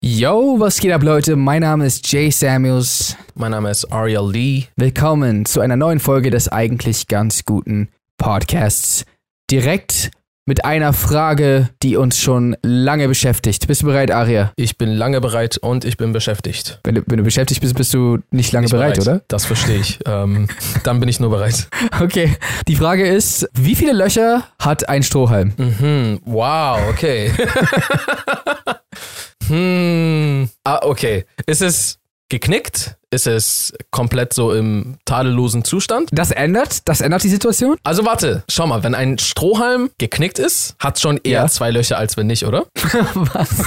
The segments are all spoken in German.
Yo, was geht ab, Leute? Mein Name ist Jay Samuels. Mein Name ist Ariel Lee. Willkommen zu einer neuen Folge des eigentlich ganz guten Podcasts. Direkt mit einer Frage, die uns schon lange beschäftigt. Bist du bereit, Aria? Ich bin lange bereit und ich bin beschäftigt. Wenn du, wenn du beschäftigt bist, bist du nicht lange Nicht bereit, oder? Das verstehe ich. ähm, dann bin ich nur bereit. Okay. Die Frage ist, wie viele Löcher hat ein Strohhalm? Mhm. Wow, okay. hm. Ah, okay. Ist es geknickt? Ist es komplett so im tadellosen Zustand? Das ändert, das ändert die Situation? Also warte, schau mal, wenn ein Strohhalm geknickt ist, hat schon eher Ja. zwei Löcher, als wenn nicht, oder? Was?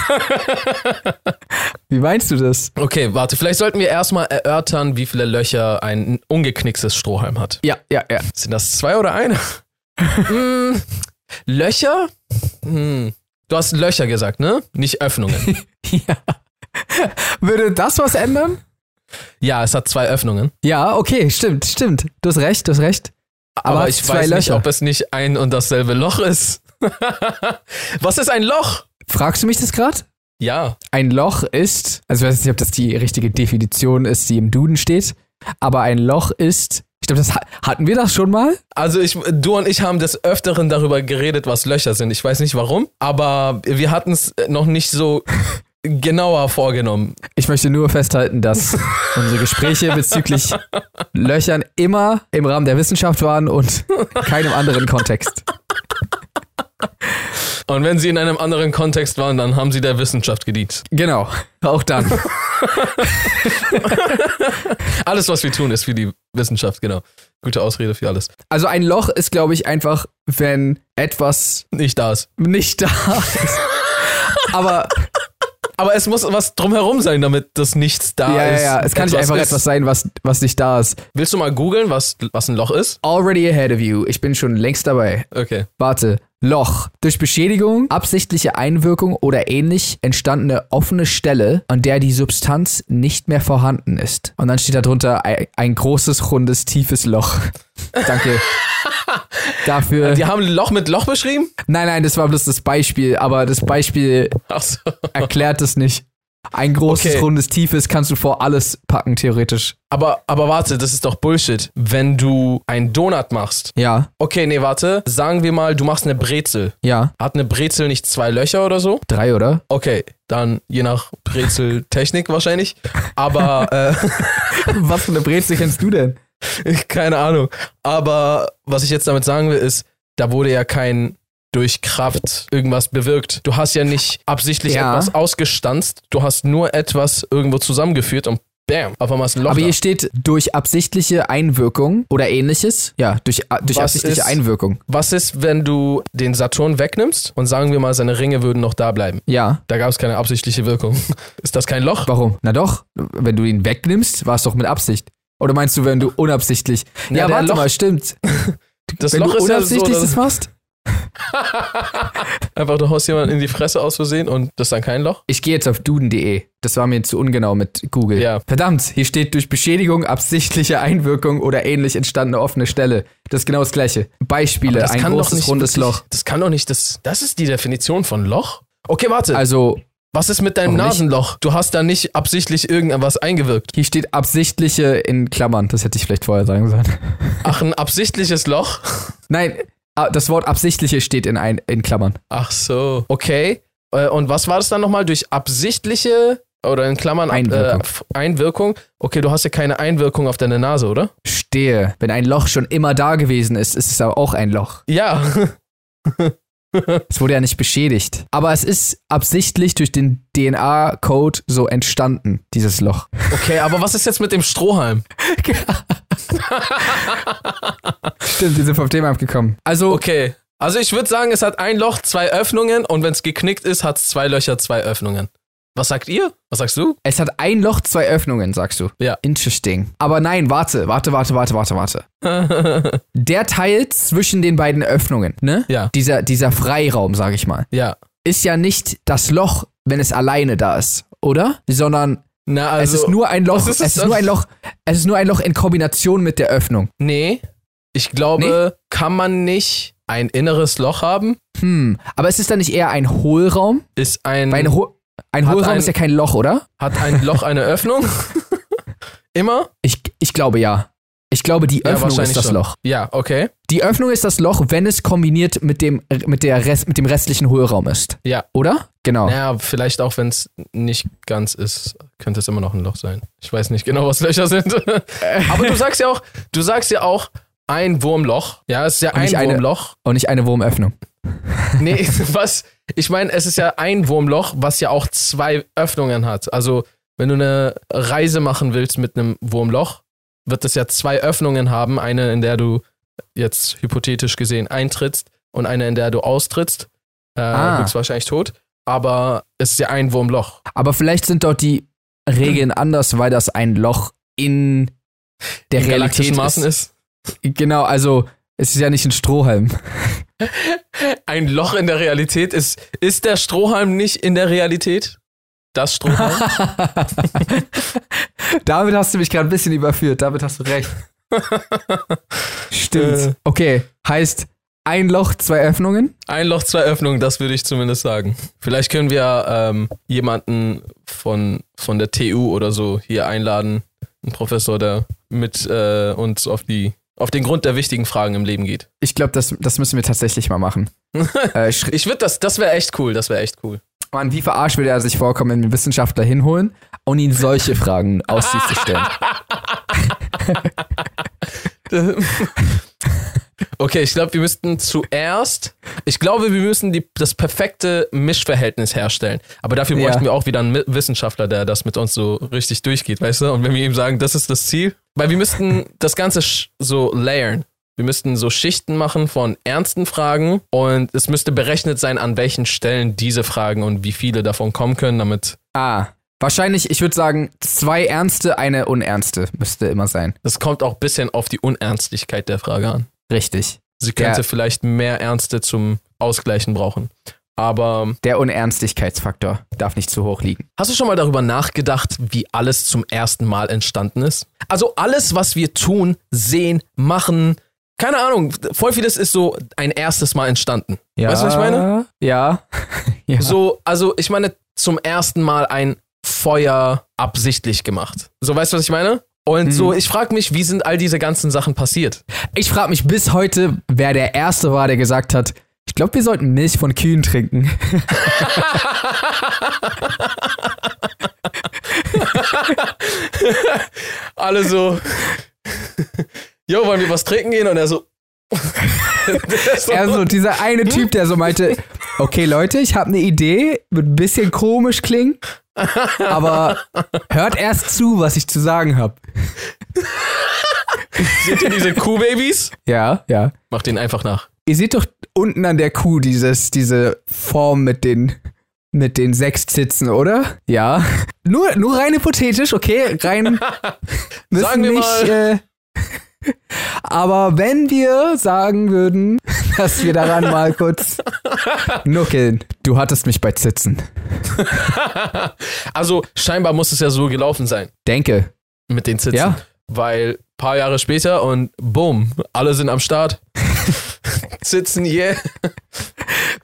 Wie meinst du das? Okay, warte, vielleicht sollten wir erstmal erörtern, wie viele Löcher ein ungeknicktes Strohhalm hat. Ja, ja, ja. Sind das zwei oder eine? hm, Löcher? Hm. Du hast Löcher gesagt, ne? Nicht Öffnungen. ja. Würde das was ändern? ja, es hat zwei Öffnungen. Ja, okay, stimmt, stimmt. Du hast recht, du hast recht. Aber, hat ich weiß nicht, Löcher. ob es nicht ein und dasselbe Loch ist. Was ist ein Loch? Fragst du mich das gerade? Ja. Ein Loch ist, also ich weiß nicht, ob das die richtige Definition ist, die im Duden steht, aber ein Loch ist, ich glaube, das ha- hatten wir das schon mal? Also ich, du und ich haben des Öfteren darüber geredet, was Löcher sind. Ich weiß nicht warum, aber wir hatten es noch nicht so genauer vorgenommen. Ich möchte nur festhalten, dass unsere Gespräche bezüglich Löchern immer im Rahmen der Wissenschaft waren und keinem anderen Kontext. Und wenn sie in einem anderen Kontext waren, dann haben sie der Wissenschaft gedient. Genau, auch dann. Alles, was wir tun, ist für die Wissenschaft, genau. Gute Ausrede für alles. Also ein Loch ist, glaube ich, einfach, wenn etwas Nicht das. nicht da ist. Aber Aber es muss was drumherum sein, damit das nichts da ja, ja, ist. ja, es kann nicht einfach ist. etwas sein, was, was nicht da ist. Willst du mal googeln, was, was ein Loch ist? Already ahead of you. Ich bin schon längst dabei. Okay. Warte. Loch. Durch Beschädigung, absichtliche Einwirkung oder ähnlich entstandene offene Stelle, an der die Substanz nicht mehr vorhanden ist. Und dann steht da drunter ein, ein großes, rundes, tiefes Loch. Danke. Dafür. Die haben Loch mit Loch beschrieben? Nein, nein, das war bloß das Beispiel, aber das Beispiel Achso. erklärt es nicht. Ein großes, Okay. rundes, tiefes kannst du vor alles packen, theoretisch. Aber, aber warte, das ist doch Bullshit. Wenn du einen Donut machst. Ja, Okay, nee, warte. Sagen wir mal, du machst eine Brezel. ja. Hat eine Brezel nicht zwei Löcher oder so? Drei, oder? Okay, dann je nach Brezeltechnik wahrscheinlich. Aber äh, Was für eine Brezel kennst du denn? keine Ahnung. Aber was ich jetzt damit sagen will, ist, da wurde ja kein durch Kraft irgendwas bewirkt. Du hast ja nicht absichtlich Ja. etwas ausgestanzt, du hast nur etwas irgendwo zusammengeführt und bam, auf einmal ist ein Loch Aber da. hier steht durch absichtliche Einwirkung oder ähnliches. Ja, durch, durch Was absichtliche ist- Einwirkung. Was ist, wenn du den Saturn wegnimmst und sagen wir mal, seine Ringe würden noch da bleiben? Ja. Da gab es keine absichtliche Wirkung. Ist das kein Loch? Warum? Na doch, wenn du ihn wegnimmst, war es doch mit Absicht. Oder meinst du, wenn du unabsichtlich? Na, ja, der warte Loch- mal, stimmt. Das wenn Loch du ist ja so, unabsichtlich das machst? einfach du haust jemanden in die Fresse aus Versehen und das ist dann kein Loch? Ich gehe jetzt auf duden.de. Das war mir zu ungenau mit Google. Ja. Verdammt, hier steht durch Beschädigung, absichtliche Einwirkung oder ähnlich entstandene offene Stelle. Das ist genau das gleiche. Beispiele, das ein großes, rundes wirklich, Loch. Das kann doch nicht, das, das ist die Definition von Loch? Okay, warte. Also, Was ist mit deinem Warum nicht? Nasenloch? Du hast da nicht absichtlich irgendwas eingewirkt. hier steht absichtliche in Klammern. Das hätte ich vielleicht vorher sagen sollen. Ach, ein absichtliches Loch? Nein, ah, das Wort absichtliche steht in, ein, in Klammern. Ach so. Okay. Äh, Und was war das dann nochmal? Durch absichtliche oder in Klammern ab- Einwirkung. Äh, Einwirkung? Okay, du hast ja keine Einwirkung auf deine Nase, oder? Stehe. Wenn ein Loch schon immer da gewesen ist, ist es aber auch ein Loch. Ja. Es wurde ja nicht beschädigt. Aber es ist absichtlich durch den DNA-Code so entstanden, dieses Loch. Okay, aber was ist jetzt mit dem Strohhalm? Stimmt, wir sind vom Thema abgekommen. Also, Okay. Also ich würde sagen, es hat ein Loch, zwei Öffnungen und wenn es geknickt ist, hat es zwei Löcher, zwei Öffnungen. Was sagt ihr? Was sagst du? es hat ein Loch, zwei Öffnungen, sagst du. Ja. Interesting. Aber nein, warte, warte, warte, warte, warte, warte. Der Teil zwischen den beiden Öffnungen, ne? Ja. Dieser, dieser Freiraum, sag ich mal, ja. ist ja nicht das Loch, wenn es alleine da ist, oder? Sondern Na, also, es ist nur ein Loch, es ist es ist nur ein Loch, es ist nur ein Loch in Kombination mit der Öffnung. Nee. Ich glaube, kann man nicht ein inneres Loch haben? Hm, aber es ist dann nicht eher ein Hohlraum? Ist ein, Weil ein, Ho ein Hat Hohlraum ein- ist ja kein Loch, oder? hat ein Loch eine Öffnung? Immer? Ich, ich glaube ja. Ich glaube, die Ja, Öffnung ist wahrscheinlich das schon. Loch. Ja, okay. Die Öffnung ist das Loch, wenn es kombiniert mit dem, mit der Rest, mit dem restlichen Hohlraum ist. Ja. Oder? Genau. Naja, vielleicht auch, wenn es nicht ganz ist, könnte es immer noch ein Loch sein. Ich weiß nicht genau, was Löcher sind. Aber du sagst ja auch, du sagst ja auch ein Wurmloch. Ja, es ist ja Und ein nicht eine- Wurmloch. Und nicht eine Wurmöffnung. Nee, was? Ich meine, es ist ja ein Wurmloch, was ja auch zwei Öffnungen hat. Also, wenn du eine Reise machen willst mit einem Wurmloch, wird es ja zwei Öffnungen haben. Eine, in der du jetzt hypothetisch gesehen eintrittst und eine, in der du austrittst. Äh, Ah. Höchstwahrscheinlich tot. Aber es ist ja ein Wurmloch. Aber vielleicht sind dort die Regeln anders, weil das ein Loch in der In Realität ist. Ist. Genau, also es ist ja nicht ein Strohhalm. Ein Loch in der Realität ist. Ist der Strohhalm nicht in der Realität? Das Strohhalm? Damit hast du mich gerade ein bisschen überführt, damit hast du recht. Stimmt. Äh. Okay, heißt ein Loch, zwei Öffnungen? Ein Loch, zwei Öffnungen, das würde ich zumindest sagen. Vielleicht können wir ähm, jemanden von, von der TU oder so hier einladen, einen Professor, der mit äh, uns auf, die, auf den Grund der wichtigen Fragen im Leben geht. Ich glaube, das, das müssen wir tatsächlich mal machen. äh, Ich würde das, das wäre echt cool, das wäre echt cool. Mann, wie verarscht würde er sich vorkommen, wenn wir Wissenschaftler hinholen und ihn solche Fragen aus sich zu stellen? Okay, ich glaube, wir müssten zuerst, ich glaube, wir müssen die, das perfekte Mischverhältnis herstellen. Aber dafür Ja. bräuchten wir auch wieder einen Wissenschaftler, der das mit uns so richtig durchgeht, weißt du? Und wenn wir ihm sagen, das ist das Ziel, weil wir müssten das Ganze so layern. Wir müssten so Schichten machen von ernsten Fragen und es müsste berechnet sein, an welchen Stellen diese Fragen und wie viele davon kommen können, damit Ah, wahrscheinlich, ich würde sagen, zwei ernste, eine unernste müsste immer sein. das kommt auch ein bisschen auf die Unernstlichkeit der Frage an. Richtig. Sie könnte Ja. vielleicht mehr Ernste zum Ausgleichen brauchen. Aber Der Unernstigkeitsfaktor darf nicht zu hoch liegen. Hast du schon mal darüber nachgedacht, wie alles zum ersten Mal entstanden ist? Also alles, was wir tun, sehen, machen, keine Ahnung, voll vieles ist so ein erstes Mal entstanden. Weißt du, was ich meine? Ja. ja. So, also ich meine zum ersten Mal ein Feuer absichtlich gemacht. So, weißt du, was ich meine? Und so, ich frage mich, wie sind all diese ganzen Sachen passiert? Ich frage mich bis heute, wer der Erste war, der gesagt hat, ich glaube, wir sollten Milch von Kühen trinken. Alle so, jo, wollen wir was trinken gehen? Und er so, so- Er so, dieser eine Typ, der so meinte, okay Leute, ich habe eine Idee, wird ein bisschen komisch klingen, aber hört erst zu, was ich zu sagen habe. Seht ihr diese Kuhbabys? Ja, ja. Macht den einfach nach. Ihr seht doch unten an der Kuh dieses, diese Form mit den, mit den sechs Zitzen, oder? Ja. Nur, nur rein hypothetisch, okay? Rein. Müssen Sagen wir nicht, äh, aber wenn wir sagen würden, dass wir daran mal kurz nuckeln. Du hattest mich bei Zitzen. Also scheinbar muss es ja so gelaufen sein Denke. mit den Zitzen. Ja. Weil paar Jahre später und boom, alle sind am Start. Zitzen, yeah.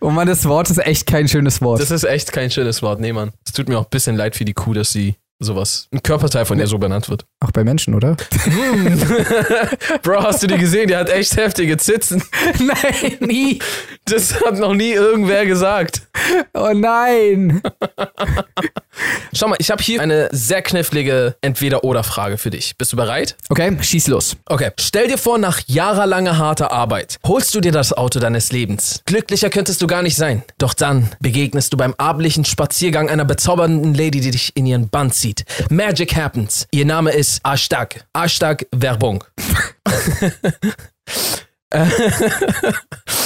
Oh man, das Wort ist echt kein schönes Wort. Das ist echt kein schönes Wort. Nee, Mann. Es tut mir auch ein bisschen leid für die Kuh, dass sie sowas, ein Körperteil von ihr so benannt wird. Auch bei Menschen, oder? Bro, hast du die gesehen? Die hat echt heftige Zitzen. nein, nie. Das hat noch nie irgendwer gesagt. Oh nein. Schau mal, ich habe hier eine sehr knifflige Entweder-Oder-Frage für dich. Bist du bereit? Okay, schieß los. Okay. Stell dir vor, nach jahrelanger harter Arbeit holst du dir das Auto deines Lebens. Glücklicher könntest du gar nicht sein. Doch dann begegnest du beim abendlichen Spaziergang einer bezaubernden Lady, die dich in ihren Band zieht. Magic happens. Ihr Name ist Hashtag. Hashtag Werbung.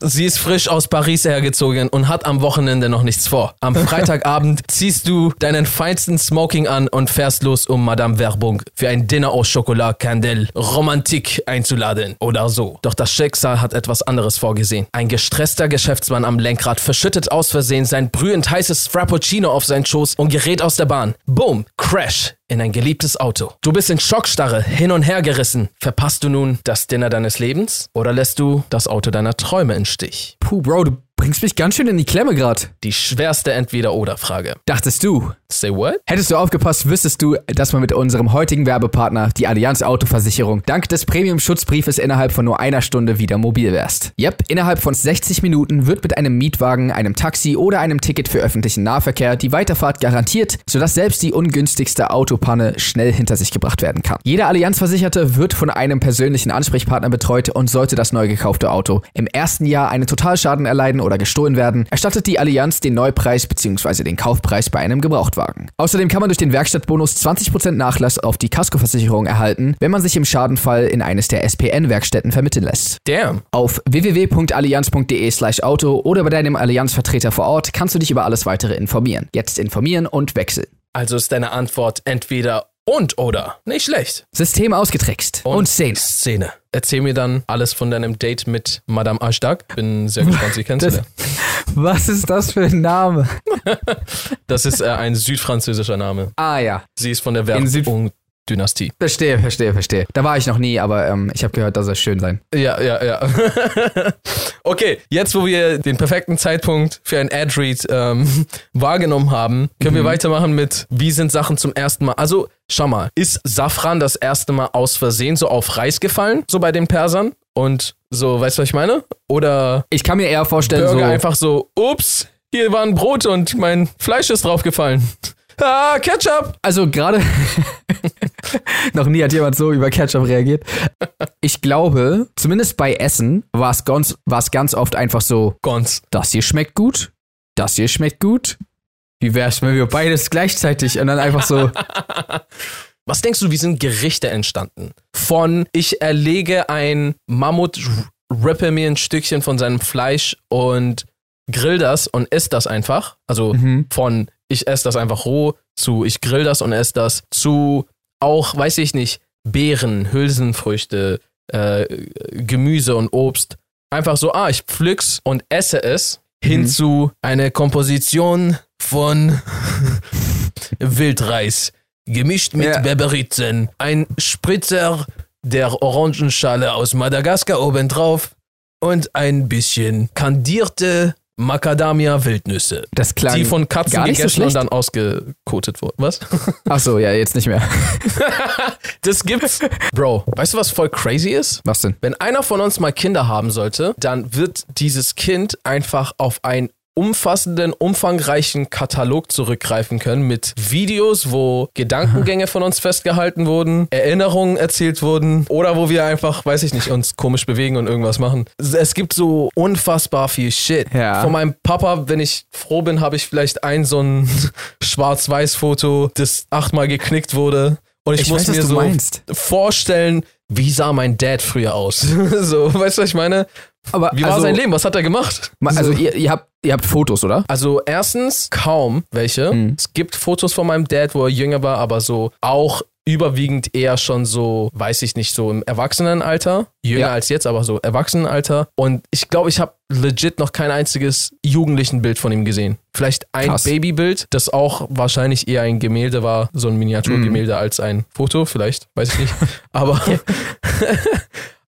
Sie ist frisch aus Paris hergezogen und hat am Wochenende noch nichts vor. Am Freitagabend ziehst du deinen feinsten Smoking an und fährst los, um Madame Werbung für ein Dinner au Chocolat Candel Romantik einzuladen. Oder so. Doch das Schicksal hat etwas anderes vorgesehen. Ein gestresster Geschäftsmann am Lenkrad verschüttet aus Versehen sein brühend heißes Frappuccino auf seinen Schoß und gerät aus der Bahn. Boom, Crash in ein geliebtes Auto. Du bist in Schockstarre, hin und her gerissen. Verpasst du nun das Dinner deines Lebens oder lässt du das Auto deiner Träume im Stich? Puh, Bro, du bringst mich ganz schön in die Klemme grad. Die schwerste Entweder-Oder-Frage. Dachtest du? Say what? Hättest du aufgepasst, wüsstest du, dass man mit unserem heutigen Werbepartner, die Allianz Autoversicherung, dank des Premium-Schutzbriefes innerhalb von nur einer Stunde wieder mobil wärst. Yep, innerhalb von 60 Minuten wird mit einem Mietwagen, einem Taxi oder einem Ticket für öffentlichen Nahverkehr die Weiterfahrt garantiert, sodass selbst die ungünstigste Autopanne schnell hinter sich gebracht werden kann. Jeder Allianz-Versicherte wird von einem persönlichen Ansprechpartner betreut und sollte das neu gekaufte Auto im ersten Jahr einen Totalschaden erleiden oder gestohlen werden, erstattet die Allianz den Neupreis bzw. den Kaufpreis bei einem Gebrauchtwagen. Außerdem kann man durch den Werkstattbonus 20% Nachlass auf die Kaskoversicherung erhalten, wenn man sich im Schadenfall in eines der SPN-Werkstätten vermitteln lässt. Damn. Auf www.allianz.de slash Auto oder bei deinem Allianz-Vertreter vor Ort kannst du dich über alles weitere informieren. Jetzt informieren und wechseln. Also ist deine Antwort entweder und oder. Nicht schlecht. System ausgetrickst. Und, Szene. Szene. Erzähl mir dann alles von deinem Date mit Madame Ashdag. Bin sehr gespannt, sie kennenzulernen. Was ist das für ein Name? Das ist äh, ein südfranzösischer Name. Ah ja. Sie ist von der Werbung Dynastie. Verstehe, verstehe, verstehe. Da war ich noch nie, aber ähm, ich habe gehört, dass es schön sein. Ja, ja, ja. okay, jetzt wo wir den perfekten Zeitpunkt für ein Ad-Read ähm, wahrgenommen haben, können wir weitermachen mit, wie sind Sachen zum ersten Mal. Also, schau mal, ist Safran das erste Mal aus Versehen so auf Reis gefallen, so bei den Persern? Und so, weißt du, was ich meine? Oder Ich kann mir eher vorstellen, Burger so, einfach so, ups, hier war ein Brot und mein Fleisch ist draufgefallen. Ah, Ketchup! Also gerade noch nie hat jemand so über Ketchup reagiert. Ich glaube, zumindest bei Essen war es ganz, war es ganz oft einfach so, Gons. das hier schmeckt gut, das hier schmeckt gut. Wie wär's, wenn wir beides gleichzeitig und dann einfach so, Was denkst du, wie sind Gerichte entstanden? Von ich erlege ein Mammut, rippe mir ein Stückchen von seinem Fleisch und grill das und esse das einfach. Also Mhm. von ich esse das einfach roh zu ich grill das und esse das zu auch, weiß ich nicht, Beeren, Hülsenfrüchte, äh, Gemüse und Obst. Einfach so, ah, ich pflück's und esse es. Hin Mhm. zu einer Komposition von Wildreis, gemischt mit Ja. Berberitzen, ein Spritzer der Orangenschale aus Madagaskar obendrauf und ein bisschen kandierte Macadamia-Wildnüsse, das klang die von Katzen nicht so gegessen und dann ausgekotet wurden. Was? Ach so, ja, jetzt nicht mehr. Das gibt's. Bro, weißt du, was voll crazy ist? Was denn? Wenn einer von uns mal Kinder haben sollte, dann wird dieses Kind einfach auf einen umfassenden, umfangreichen Katalog zurückgreifen können mit Videos, wo Gedankengänge von uns festgehalten wurden, Erinnerungen erzählt wurden oder wo wir einfach, weiß ich nicht, uns komisch bewegen und irgendwas machen. Es gibt so unfassbar viel Shit. Ja. Von meinem Papa, wenn ich froh bin, habe ich vielleicht ein so ein Schwarz-Weiß-Foto, das achtmal geknickt wurde. Und ich, Ich muss weiß, mir so meinst. vorstellen, wie sah mein Dad früher aus? so, weißt du, was ich meine? Aber Wie war also, sein Leben? Was hat er gemacht? ma- Also so. ihr, ihr, habt, ihr habt Fotos, oder? Also erstens kaum welche. Mhm. Es gibt Fotos von meinem Dad, wo er jünger war, aber so auch überwiegend eher schon so, weiß ich nicht, so im Erwachsenenalter. Jünger Ja. als jetzt, aber so Erwachsenenalter. Und ich glaube, ich habe legit noch kein einziges jugendlichen Bild von ihm gesehen. Vielleicht ein Krass. Babybild, das auch wahrscheinlich eher ein Gemälde war, so ein Miniaturgemälde als ein Foto, vielleicht, weiß ich nicht. Aber,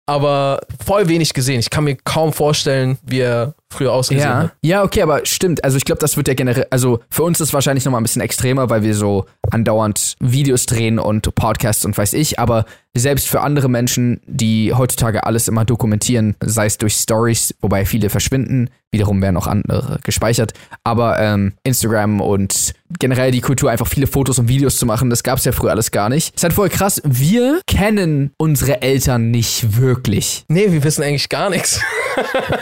aber voll wenig gesehen. Ich kann mir kaum vorstellen, wie er früher ausgesehen Ja. hat. ja, okay, aber stimmt. Also ich glaube, das wird ja generell, also für uns ist es wahrscheinlich nochmal ein bisschen extremer, weil wir so andauernd Videos drehen und Podcasts und weiß ich, aber selbst für andere Menschen, die heutzutage alles immer dokumentieren, sei es durch Stories, wobei viele verschwinden, wiederum werden auch andere gespeichert, aber ähm, Instagram und generell die Kultur, einfach viele Fotos und Videos zu machen, das gab es ja früher alles gar nicht. Ist halt voll krass, wir kennen unsere Eltern nicht wirklich. Nee, wir wissen eigentlich gar nichts.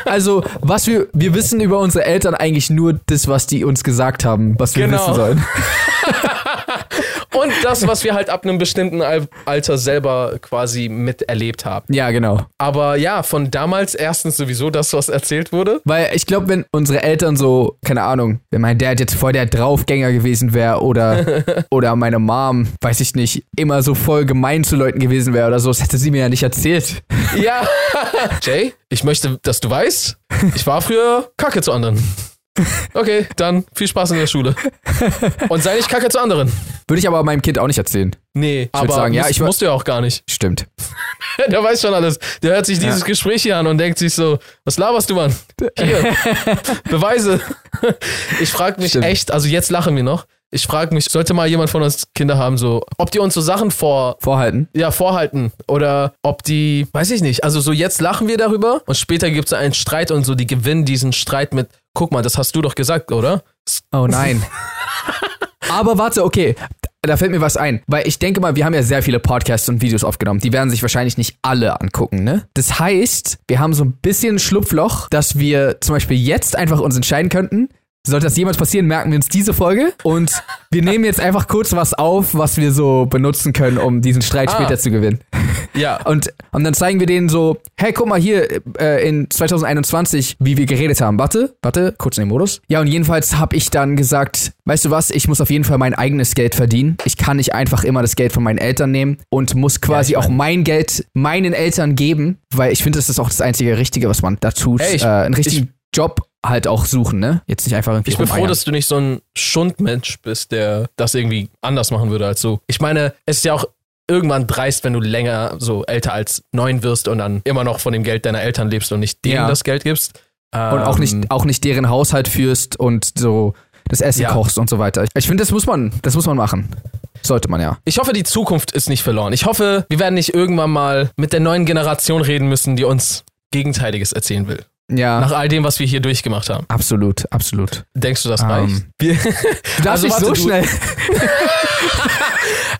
Also, was wir, wir wissen über unsere Eltern eigentlich nur das, was die uns gesagt haben, was wir Genau. wissen sollen. und das, was wir halt ab einem bestimmten Al Alter selber quasi miterlebt haben. Ja, genau. Aber ja, von damals erstens sowieso das, was erzählt wurde. Weil ich glaube, wenn unsere Eltern so, keine Ahnung, wenn mein Dad jetzt voll der Draufgänger gewesen wäre oder, oder meine Mom, weiß ich nicht, immer so voll gemein zu Leuten gewesen wäre oder so, das hätte sie mir ja nicht erzählt. Ja. Jay, ich möchte, dass du weißt, ich war früher Kacke zu anderen. Okay, dann viel Spaß in der Schule. Und sei nicht Kacke zu anderen. Würde ich aber meinem Kind auch nicht erzählen. Nee, würd aber sagen, ja, ich wa- musst du ja auch gar nicht. Stimmt. Der weiß schon alles. Der hört sich dieses Ja. Gespräch hier an und denkt sich so, was laberst du, Mann? Hier, Beweise. Ich frage mich Stimmt. echt, also jetzt lachen wir noch. Ich frage mich, sollte mal jemand von uns Kinder haben, so, ob die uns so Sachen vor, Vorhalten. ja, vorhalten oder ob die, weiß ich nicht, also so jetzt lachen wir darüber und später gibt es einen Streit und so, die gewinnen diesen Streit mit, guck mal, das hast du doch gesagt, oder? Oh nein. aber warte, okay. Da fällt mir was ein, weil ich denke mal, wir haben ja sehr viele Podcasts und Videos aufgenommen. Die werden sich wahrscheinlich nicht alle angucken, ne? Das heißt, wir haben so ein bisschen Schlupfloch, dass wir zum Beispiel jetzt einfach uns entscheiden könnten. Sollte das jemals passieren, merken wir uns diese Folge und wir nehmen jetzt einfach kurz was auf, was wir so benutzen können, um diesen Streit Ah. später zu gewinnen. Ja. Und, und dann zeigen wir denen so, hey, guck mal hier äh, in 2021, wie wir geredet haben. Warte, warte, kurz in den Modus. Ja, und jedenfalls habe ich dann gesagt, weißt du was, ich muss auf jeden Fall mein eigenes Geld verdienen. Ich kann nicht einfach immer das Geld von meinen Eltern nehmen und muss quasi Ja, ich auch mein Geld meinen Eltern geben, weil ich finde, das ist auch das einzige Richtige, was man da tut. Ey, ich- äh, einen richtigen Job halt auch suchen, ne? Jetzt nicht einfach irgendwie Ich bin froh, dass du nicht so ein Schundmensch bist, der das irgendwie anders machen würde als so. Ich meine, es ist ja auch irgendwann dreist, wenn du länger so älter als neun wirst und dann immer noch von dem Geld deiner Eltern lebst und nicht denen Ja. das Geld gibst. und auch Ähm, nicht, auch nicht deren Haushalt führst und so das Essen Ja. kochst und so weiter. Ich finde, das muss man, das muss man machen. Sollte man ja. Ich hoffe, die Zukunft ist nicht verloren. Ich hoffe, wir werden nicht irgendwann mal mit der neuen Generation reden müssen, die uns Gegenteiliges erzählen will. Ja. Nach all dem, was wir hier durchgemacht haben. Absolut, absolut. Denkst du, das Ähm, reicht? Wir, Du darfst Also nicht so du- schnell.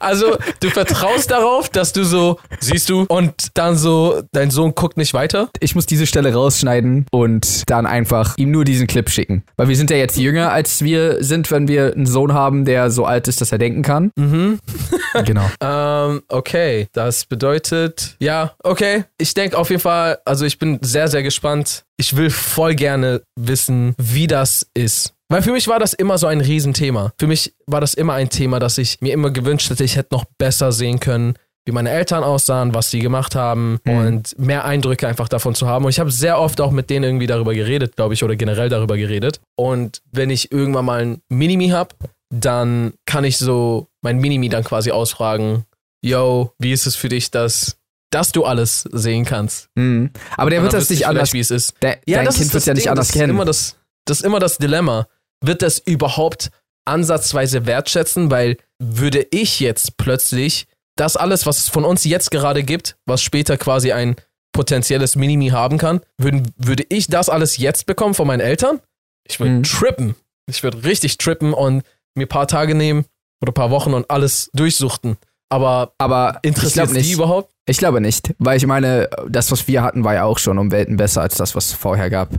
also, du vertraust darauf, dass du so, siehst du, und dann so, dein Sohn guckt nicht weiter? Ich muss diese Stelle rausschneiden und dann einfach ihm nur diesen Clip schicken. Weil wir sind ja jetzt jünger, als wir sind, wenn wir einen Sohn haben, der so alt ist, dass er denken kann. Mhm. genau. Ähm, okay, das bedeutet, ja, okay. Ich denke auf jeden Fall, also ich bin sehr, sehr gespannt. Ich will voll gerne wissen, wie das ist. Weil für mich war das immer so ein Riesenthema. Für mich war das immer ein Thema, das ich mir immer gewünscht hätte, ich hätte noch besser sehen können, wie meine Eltern aussahen, was sie gemacht haben Mhm. und mehr Eindrücke einfach davon zu haben. Und ich habe sehr oft auch mit denen irgendwie darüber geredet, glaube ich, oder generell darüber geredet. Und wenn ich irgendwann mal ein Minimi habe, dann kann ich so mein Minimi dann quasi ausfragen, yo, wie ist es für dich, dass, dass du alles sehen kannst? Mhm. Aber der wird das nicht anders. wie es ist. Der, dein das Kind wird ja nicht anders das Ist kennen. immer das, das ist immer das Dilemma. Wird das überhaupt ansatzweise wertschätzen? Weil würde ich jetzt plötzlich das alles, was es von uns jetzt gerade gibt, was später quasi ein potenzielles Minimi haben kann, würden, würde ich das alles jetzt bekommen von meinen Eltern? Ich würde Mhm. trippen. Ich würde richtig trippen und mir ein paar Tage nehmen oder ein paar Wochen und alles durchsuchten. Aber Aber interessiert die überhaupt? Ich glaube nicht. Weil ich meine, das, was wir hatten, war ja auch schon um Welten besser als das, was es vorher gab.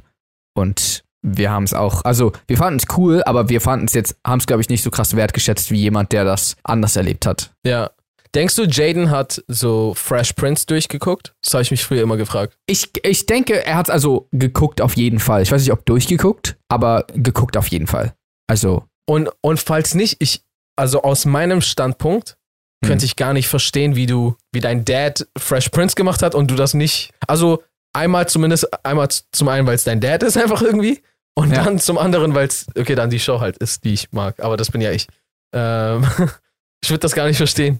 Und wir haben es auch, also wir fanden es cool, aber wir fanden es jetzt, haben es, glaube ich, nicht so krass wertgeschätzt wie jemand, der das anders erlebt hat. Ja. Denkst du, Jaden hat so Fresh Prince durchgeguckt? Das habe ich mich früher immer gefragt. Ich, ich denke, er hat also geguckt auf jeden Fall. Ich weiß nicht, ob durchgeguckt, aber geguckt auf jeden Fall. Also, Und, und falls nicht, ich, also aus meinem Standpunkt, könnte Hm. ich gar nicht verstehen, wie du, wie dein Dad Fresh Prince gemacht hat und du das nicht. Also einmal zumindest, einmal zum einen, weil es dein Dad ist, einfach irgendwie. Und Ja. dann zum anderen, weil es, okay, dann die Show halt ist, die ich mag. Aber das bin ja ich. Ähm, ich würde das gar nicht verstehen.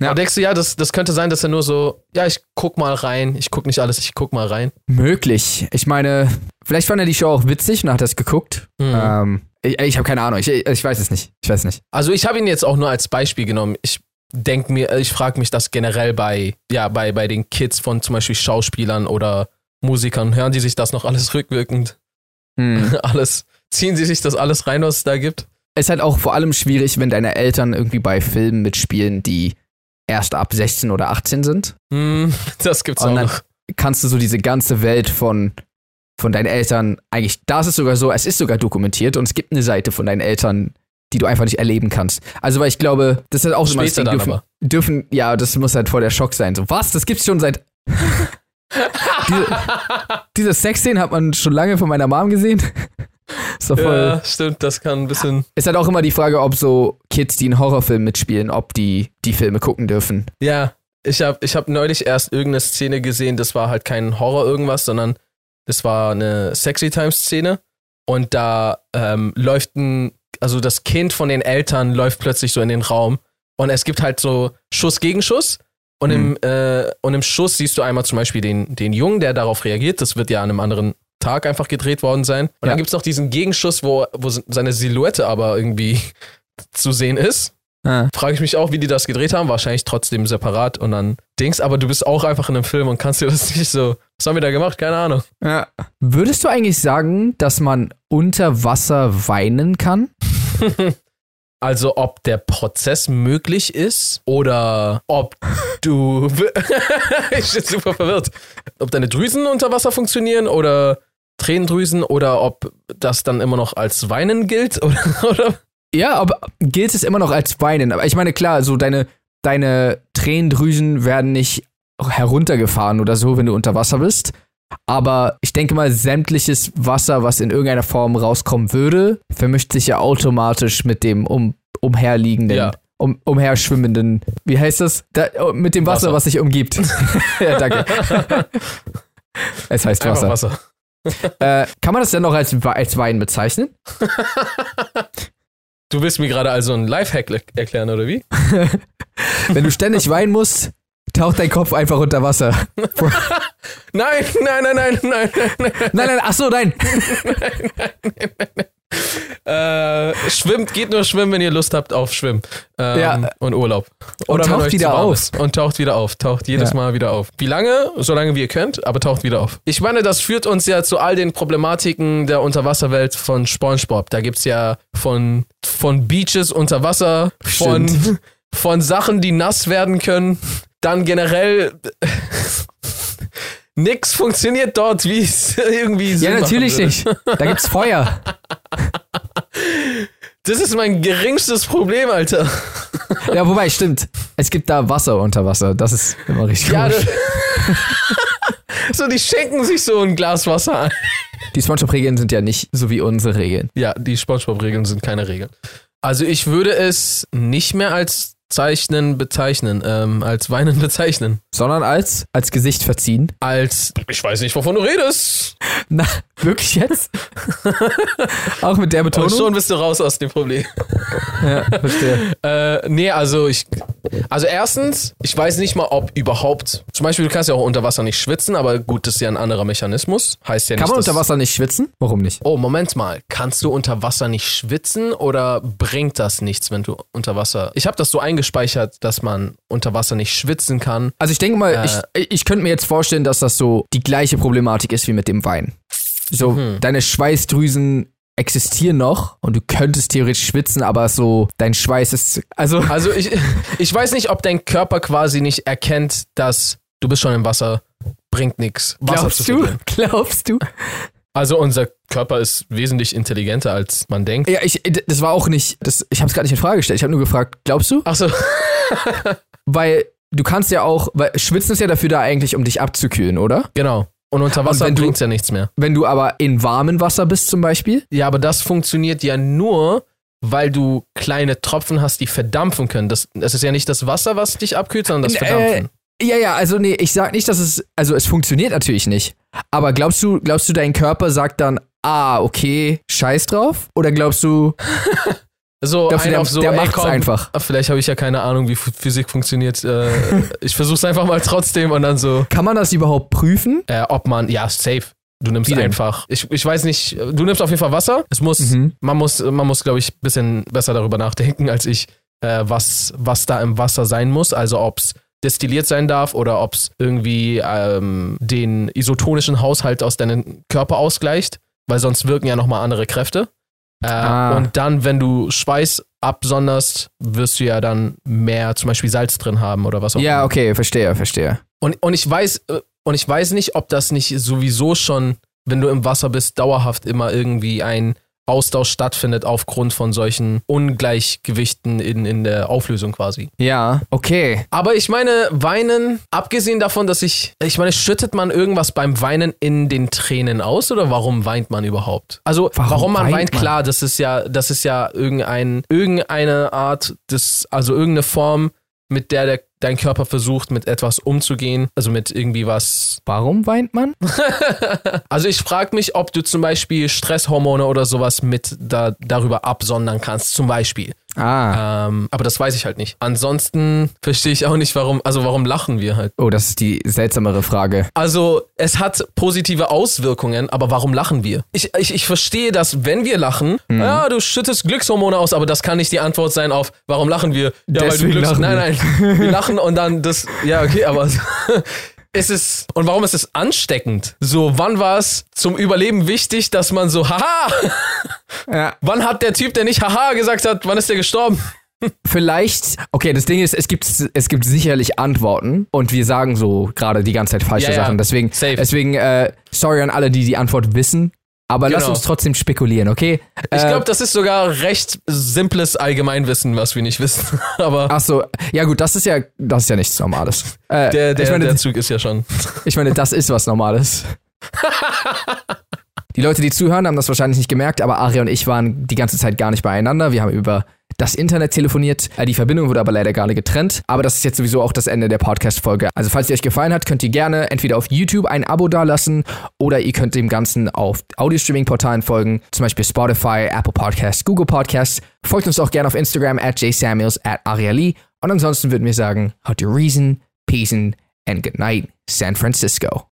Ja. Aber denkst du, ja, das, das könnte sein, dass er nur so, ja, ich guck mal rein, ich guck nicht alles, ich guck mal rein. möglich. Ich meine, vielleicht fand er die Show auch witzig und hat das geguckt. Hm. Ähm, ich ich habe keine Ahnung. Ich, ich weiß es nicht. Ich weiß es nicht. Also ich habe ihn jetzt auch nur als Beispiel genommen. Ich denke mir, ich frage mich das generell bei, ja, bei, bei den Kids von zum Beispiel Schauspielern oder Musikern. Hören die sich das noch alles rückwirkend? Hm. Alles, ziehen sie sich das alles rein, was es da gibt? ist halt auch vor allem schwierig, wenn deine Eltern irgendwie bei Filmen mitspielen, die erst ab 16 oder 18 sind. Hm, das gibt's Und auch dann noch. kannst du so diese ganze Welt von, von deinen Eltern, eigentlich, da ist es sogar so, es ist sogar dokumentiert und es gibt eine Seite von deinen Eltern, die du einfach nicht erleben kannst. Also, weil ich glaube, das ist halt auch so dann dürfen, aber. dürfen, ja, das muss halt voll der Schock sein. So, was? Das gibt's schon seit. diese, diese Sexszene hat man schon lange von meiner Mom gesehen. ist doch voll. Ja, stimmt, das kann ein bisschen. Ist halt auch immer die Frage, ob so Kids, die einen Horrorfilm mitspielen, ob die die Filme gucken dürfen. Ja, ich habe ich hab neulich erst irgendeine Szene gesehen, das war halt kein Horror irgendwas, sondern das war eine Sexy Time Szene und da ähm, läuft ein, also das Kind von den Eltern läuft plötzlich so in den Raum und es gibt halt so Schuss gegen Schuss und, Mhm. im, äh, und im Schuss siehst du einmal zum Beispiel den, den Jungen, der darauf reagiert, das wird ja an einem anderen Tag einfach gedreht worden sein und Ja. dann gibt's noch diesen Gegenschuss, wo, wo seine Silhouette aber irgendwie zu sehen ist Ah. frage ich mich auch, wie die das gedreht haben. Wahrscheinlich trotzdem separat und dann Dings, aber du bist auch einfach in einem Film und kannst dir das nicht so. Was haben wir da gemacht? Keine Ahnung. Ja. Würdest du eigentlich sagen, dass man unter Wasser weinen kann? Also, ob der Prozess möglich ist oder ob du. ich bin super verwirrt. Ob deine Drüsen unter Wasser funktionieren oder Tränendrüsen oder ob das dann immer noch als Weinen gilt oder. oder? Ja, aber gilt es immer noch als Weinen? Aber ich meine, klar, so deine, deine Tränendrüsen werden nicht heruntergefahren oder so, wenn du unter Wasser bist. Aber ich denke mal, sämtliches Wasser, was in irgendeiner Form rauskommen würde, vermischt sich ja automatisch mit dem um, umherliegenden, Ja. um, umherschwimmenden, wie heißt das? Da, oh, mit dem Wasser, Wasser. was sich umgibt. ja, danke. es heißt Wasser. Wasser. Äh, kann man das denn noch als, als Wein bezeichnen? Du willst mir gerade also einen Lifehack erklären, oder wie? Wenn du ständig weinen musst, taucht dein Kopf einfach unter Wasser. Nein, nein, nein, nein, nein, nein, nein. Nein, nein, ach so, nein. Äh, schwimmt, geht nur schwimmen, wenn ihr Lust habt auf Schwimmen ähm, Ja. und Urlaub. Und wenn taucht wieder auf. ist. Und taucht wieder auf. Taucht jedes Ja. Mal wieder auf. Wie lange? So lange wie ihr könnt, aber taucht wieder auf. Ich meine, das führt uns ja zu all den Problematiken der Unterwasserwelt von SpongeBob. Da gibt's ja von, von Beaches unter Wasser, von, Stimmt. von Sachen, die nass werden können. Dann generell. Nix funktioniert dort, wie es irgendwie Sinn Ja, natürlich nicht. Da gibt's Feuer. Das ist mein geringstes Problem, Alter. Ja, wobei, stimmt. Es gibt da Wasser unter Wasser. Das ist immer richtig Ja, komisch. so, die schenken sich so ein Glas Wasser ein. Die Spongebob-Regeln sind ja nicht so wie unsere Regeln. Ja, die Spongebob-Regeln sind keine Regeln. Also ich würde es nicht mehr als Zeichnen bezeichnen, ähm, als Weinen bezeichnen. Sondern als, als Gesicht verziehen. Als, ich weiß nicht, wovon du redest. Na, wirklich jetzt? Auch mit der Und Betonung? schon bist du raus aus dem Problem. Ja, verstehe. Äh, nee, also ich. Also erstens, ich weiß nicht mal, ob überhaupt. Zum Beispiel, du kannst ja auch unter Wasser nicht schwitzen, aber gut, das ist ja ein anderer Mechanismus. Heißt ja nicht. Kann man unter Wasser nicht schwitzen? Warum nicht? Oh, Moment mal. Kannst du unter Wasser nicht schwitzen oder bringt das nichts, wenn du unter Wasser. Ich habe das so eingespeichert, dass man unter Wasser nicht schwitzen kann. Also ich denke mal, Äh. ich, ich könnte mir jetzt vorstellen, dass das so die gleiche Problematik ist wie mit dem Wein. So, Mhm. deine Schweißdrüsen existieren noch und du könntest theoretisch schwitzen, aber so dein Schweiß ist. Also, Also ich, ich weiß nicht, ob dein Körper quasi nicht erkennt, dass du bist schon im Wasser, bringt nichts. Glaubst du? Glaubst du? Also unser Körper ist wesentlich intelligenter, als man denkt. Ja, ich, das war auch nicht. Das, ich habe es gerade nicht in Frage gestellt. Ich habe nur gefragt, glaubst du? Achso, Weil du kannst ja auch, weil Schwitzen ist ja dafür da eigentlich, um dich abzukühlen, oder? genau. Und unter Wasser bringt's ja nichts mehr. Wenn du aber in warmem Wasser bist zum Beispiel. Ja, aber das funktioniert ja nur, weil du kleine Tropfen hast, die verdampfen können. Das, das ist ja nicht das Wasser, was dich abkühlt, sondern das Äh, Verdampfen. Ja, ja, also nee, ich sag nicht, dass es, also es funktioniert natürlich nicht. Aber glaubst du, glaubst du, dein Körper sagt dann, ah, okay, scheiß drauf? Oder glaubst du, So, glaubst du der, so, der macht's komm, einfach? ah, Vielleicht habe ich ja keine Ahnung, wie Ph- Physik funktioniert. Äh, ich versuch's einfach mal trotzdem und dann so, Kann man das überhaupt prüfen? äh, ob man, ja, safe. Du nimmst einfach, ich, ich weiß nicht, du nimmst auf jeden Fall Wasser. Es muss, Mhm. man muss, man muss, glaube ich, ein bisschen besser darüber nachdenken als ich, äh, was, was da im Wasser sein muss. Also ob's destilliert sein darf oder ob's irgendwie ähm, den isotonischen Haushalt aus deinem Körper ausgleicht, weil sonst wirken ja nochmal andere Kräfte. Äh, Ah. Und dann, wenn du Schweiß absonderst, wirst du ja dann mehr zum Beispiel Salz drin haben oder was auch Ja, immer. okay, verstehe, verstehe. Und, und ich weiß, äh, und ich weiß nicht, ob das nicht sowieso schon, wenn du im Wasser bist, dauerhaft immer irgendwie ein Austausch stattfindet aufgrund von solchen Ungleichgewichten in, in der Auflösung quasi. Ja, okay. Aber ich meine, weinen, abgesehen davon, dass ich, ich meine, schüttet man irgendwas beim Weinen in den Tränen aus oder warum weint man überhaupt? Also, warum, Warum man weint weint, man? klar, das ist ja, das ist ja irgendein, irgendeine Art des, also irgendeine Form, mit der, der dein Körper versucht, mit etwas umzugehen, also mit irgendwie was. Warum weint man? Also ich frage mich, ob du zum Beispiel Stresshormone oder sowas mit da, darüber absondern kannst, zum Beispiel. Ah. Ähm, aber das weiß ich halt nicht. Ansonsten verstehe ich auch nicht, warum, also warum lachen wir halt. Oh, das ist die seltsamere Frage. Also es hat positive Auswirkungen, aber warum lachen wir? Ich, ich, ich verstehe, dass wenn wir lachen, Mhm. ja, du schüttest Glückshormone aus, aber das kann nicht die Antwort sein auf, warum lachen wir? Ja, Deswegen Glücks- lachen Nein, nein, wir lachen und dann das, ja, okay, aber ist es, und warum ist es ansteckend? So, wann war es zum Überleben wichtig, dass man so, haha, Ja. wann hat der Typ, der nicht haha gesagt hat, wann ist der gestorben? Vielleicht, okay, das Ding ist, es gibt, es gibt sicherlich Antworten und wir sagen so gerade die ganze Zeit falsche Ja, ja. Sachen. Deswegen, Safe. deswegen äh, sorry an alle, die die Antwort wissen. Aber lass Genau. uns trotzdem spekulieren, okay? Ich Äh, glaube, das ist sogar recht simples Allgemeinwissen, was wir nicht wissen. Aber Ach so, ja gut, das ist ja, das ist ja nichts Normales. Äh, der, der, ich, meine, der Zug ist ja schon. ich meine, das ist was Normales. Die Leute, die zuhören, haben das wahrscheinlich nicht gemerkt, aber Aria und ich waren die ganze Zeit gar nicht beieinander. Wir haben über das Internet telefoniert. Äh, Die Verbindung wurde aber leider gerade getrennt. Aber das ist jetzt sowieso auch das Ende der Podcast-Folge. Also falls ihr euch gefallen hat, könnt ihr gerne entweder auf YouTube ein Abo dalassen oder ihr könnt dem Ganzen auf Audio-Streaming-Portalen folgen, zum Beispiel Spotify, Apple Podcasts, Google Podcasts. Folgt uns auch gerne auf Instagram at jsamuels at ariali. Und ansonsten würden wir sagen, how to reason, peace and good night, San Francisco.